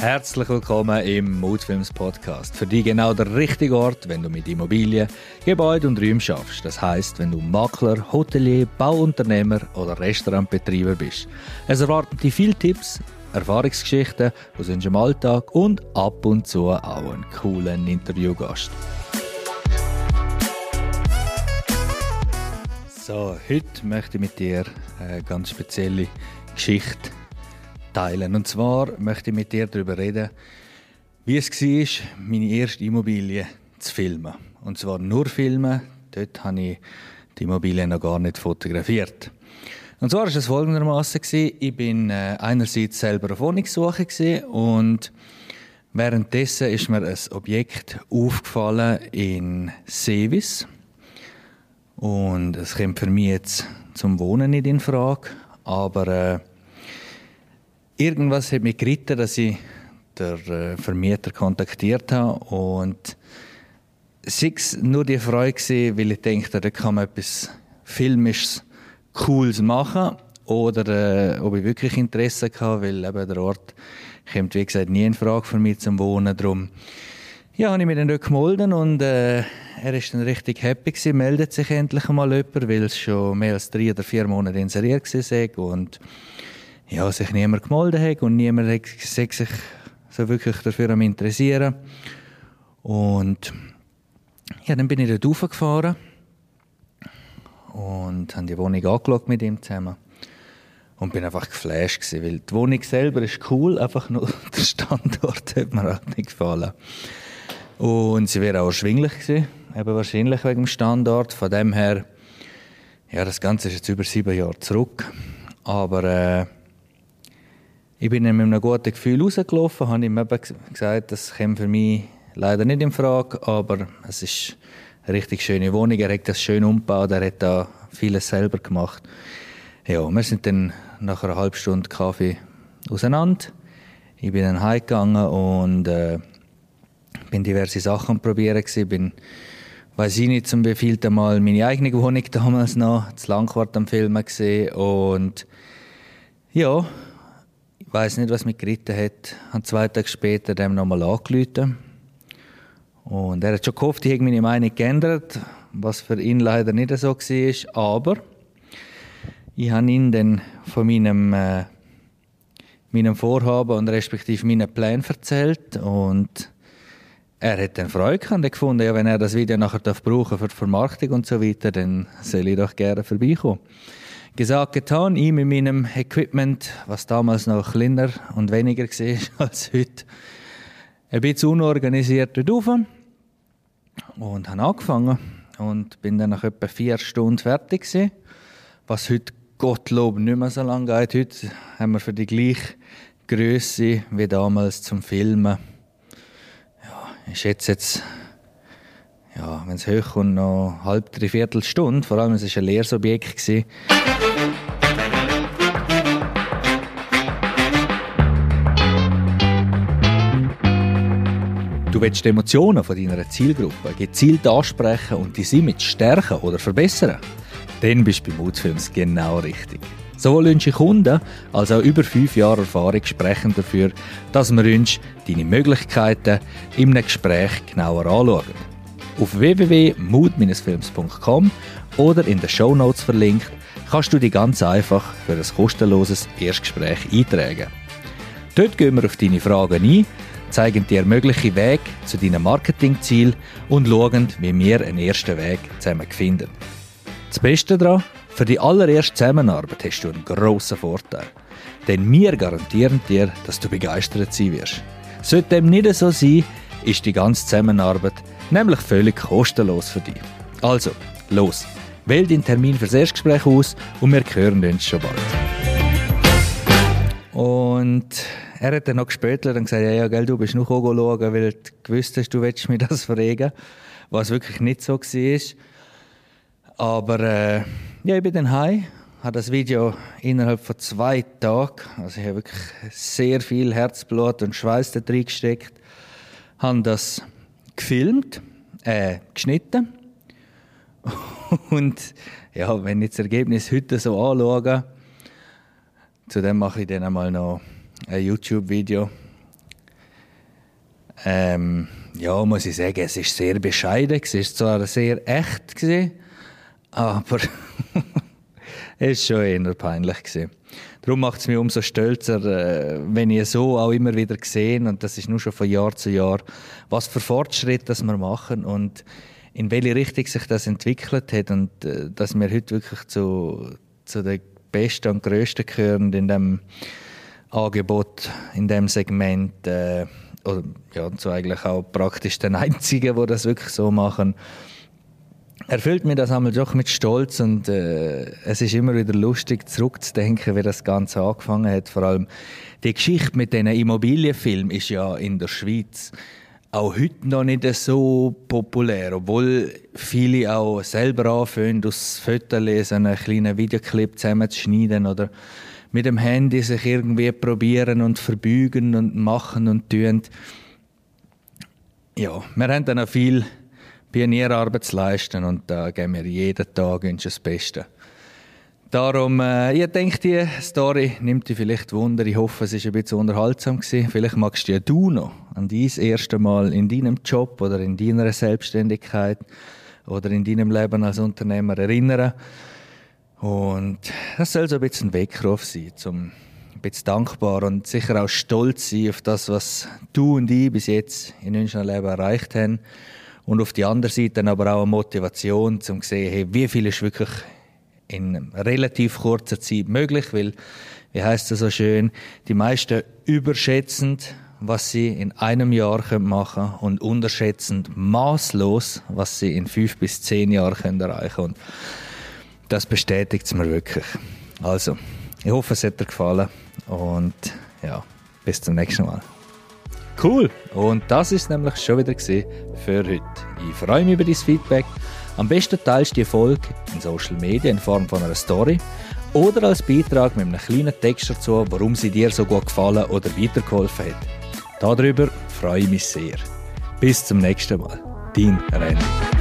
Herzlich willkommen im Moodfilms Podcast. Für dich genau der richtige Ort, wenn du mit Immobilien, Gebäuden und Räumen schaffst. Das heißt, wenn du Makler, Hotelier, Bauunternehmer oder Restaurantbetreiber bist. Es erwarten dich viele Tipps, Erfahrungsgeschichten aus unserem Alltag und ab und zu auch einen coolen Interviewgast. So, heute möchte ich mit dir eine ganz spezielle Geschichte teilen. Und zwar möchte ich mit dir darüber reden, wie es war, meine erste Immobilie zu filmen. Und zwar nur filmen. Dort habe ich die Immobilie noch gar nicht fotografiert. Und zwar war es folgendermaßen: Ich bin äh, einerseits selber auf Wohnungssuche und währenddessen ist mir ein Objekt aufgefallen in Sevis. Und es kommt für mich jetzt zum Wohnen nicht in Frage, aber äh, irgendwas hat mich geritten, dass ich den äh, Vermieter kontaktiert habe und sei es nur die Freude gewesen, weil ich dachte, da kann man etwas Filmisches, Cooles machen oder äh, ob ich wirklich Interesse hatte, weil eben der Ort kommt, wie gesagt, nie in Frage für mich zum Wohnen. Darum ja, habe ich mich dann dort gemeldet und äh, er ist dann richtig happy gewesen, meldet sich endlich einmal jemand, weil es schon mehr als drei oder vier Monate inseriert war und ja, sich niemand gemeldet hat und niemand hat sich so wirklich dafür am interessieren. Und ja, dann bin ich dort raufgefahren und habe die Wohnung angeschaut mit ihm zusammen. Und bin einfach geflasht gewesen, weil die Wohnung selber ist cool, einfach nur der Standort hat mir halt nicht gefallen. Und sie wäre auch erschwinglich gewesen, eben wahrscheinlich wegen dem Standort. Von dem her, ja, das Ganze ist jetzt über sieben Jahre zurück. Aber äh, ich bin mit einem guten Gefühl rausgelaufen, habe ihm eben gesagt, das kommt für mich leider nicht in Frage, aber es ist eine richtig schöne Wohnung. Er hat das schön umgebaut, er hat da vieles selber gemacht. Ja, wir sind dann nach einer halben Stunde Kaffee auseinander. Ich bin dann heimgegangen und äh, bin diverse Sachen probieren gewesen. Bin, weiß ich nicht, zum wievielten Mal meine eigene Wohnung damals noch, zu Langquart am Filmen gesehen und ja, ich weiß nicht, was mich geritten hat. Habe zwei Tage später dem nochmal angerufen. Und er hat schon gehofft, ich hätte meine Meinung geändert, was für ihn leider nicht so war. Aber ich habe ihn dann von meinem, äh, meinem Vorhaben und respektive meinen Plänen erzählt. Und er hat dann Freude gehabt und gefunden, ja, wenn er das Video nachher brauchen für die Vermarktung und so weiter, dann soll ich doch gerne vorbeikommen. Gesagt, getan, ich mit meinem Equipment, was damals noch kleiner und weniger war als heute, ein bisschen unorganisiert rauf und habe angefangen und bin dann nach etwa vier Stunden fertig gewesen, was heute Gottlob nicht mehr so lange geht. Heute haben wir für die gleiche Größe wie damals zum Filmen. Ja, ich schätze jetzt ja, wenn es hochkommt, noch halb, dreiviertel Stunde. Vor allem, es war ein leeres Objekt. Du willst die Emotionen von deiner Zielgruppe gezielt ansprechen und dein Image stärken oder verbessern? Dann bist du bei Moodfilms genau richtig. Sowohl unsere Kunden als auch über fünf Jahre Erfahrung sprechen dafür, dass wir uns deine Möglichkeiten einem Gespräch genauer anschauen. Auf www.mood-films.com oder in den Show Notes verlinkt, kannst du dich ganz einfach für ein kostenloses Erstgespräch eintragen. Dort gehen wir auf deine Fragen ein, zeigen dir mögliche Wege zu deinem Marketingziel und schauen, wie wir einen ersten Weg zusammen finden. Das Beste daran, für die allererste Zusammenarbeit hast du einen grossen Vorteil. Denn wir garantieren dir, dass du begeistert sein wirst. Sollte dem nicht so sein, ist die ganze Zusammenarbeit nämlich völlig kostenlos für dich. Also, los, wähl den Termin fürs Erstgespräch aus und wir hören uns schon bald. Und er hat dann noch gespätelt und gesagt, ja, ja, gell, du bist noch schauen, weil du gewusst hast, du willst mir das fragen, was wirklich nicht so war. Aber äh, ja, ich bin dann heim, habe das Video innerhalb von zwei Tagen, also ich habe wirklich sehr viel Herzblut und Schweiß da drin gesteckt, habe das gefilmt, äh, geschnitten. Und ja, wenn ich das Ergebnis heute so anschaue, zu dem mache ich dann einmal noch ein YouTube-Video. Ähm, ja, muss ich sagen, es ist sehr bescheiden. Es ist zwar sehr echt, gewesen, aber es war schon eher peinlich. Gewesen. Darum macht es mich umso stolzer, äh, wenn ich so auch immer wieder sehe, und das ist nur schon von Jahr zu Jahr, was für Fortschritte wir machen und in welche Richtung sich das entwickelt hat und äh, dass wir heute wirklich zu, zu den Besten und Größten gehören in dem Angebot, in dem Segment. Äh, oder ja, so eigentlich auch praktisch den Einzigen, die das wirklich so machen erfüllt mir das einmal doch mit Stolz und äh, es ist immer wieder lustig zurückzudenken, wie das Ganze angefangen hat. Vor allem die Geschichte mit diesen Immobilienfilmen ist ja in der Schweiz auch heute noch nicht so populär, obwohl viele auch selber anfangen, aus Fotos einen kleinen Videoclip zusammenzuschneiden oder mit dem Handy sich irgendwie probieren und verbügen und machen und tun. Ja, wir haben dann auch viel Pionierarbeit zu leisten und da geben wir jeden Tag das Beste. Darum, äh, ich denke, die Story nimmt dich vielleicht Wunder. Ich hoffe, es war ein bisschen unterhaltsam. Gewesen. Vielleicht magst du ja du noch an dein erste Mal in deinem Job oder in deiner Selbstständigkeit oder in deinem Leben als Unternehmer erinnern. Und das soll so ein bisschen ein Weckruf sein, um ein bisschen dankbar und sicher auch stolz sein auf das, was du und ich bis jetzt in unserem Leben erreicht haben und auf die andere Seite aber auch eine Motivation, um zu sehen, hey, wie viel ist wirklich in relativ kurzer Zeit möglich, weil, wie heißt es so schön, die meisten überschätzend, was sie in einem Jahr machen können und unterschätzend maßlos, was sie in fünf bis zehn Jahren erreichen können. Das bestätigt es mir wirklich. Also, ich hoffe, es hat dir gefallen und ja, bis zum nächsten Mal. Cool. Und das ist nämlich schon wieder für heute. Ich freue mich über dein Feedback. Am besten teilst du die Folge in Social Media in Form von einer Story oder als Beitrag mit einem kleinen Text dazu, warum sie dir so gut gefallen oder weitergeholfen hat. Darüber freue ich mich sehr. Bis zum nächsten Mal. Dein Randy.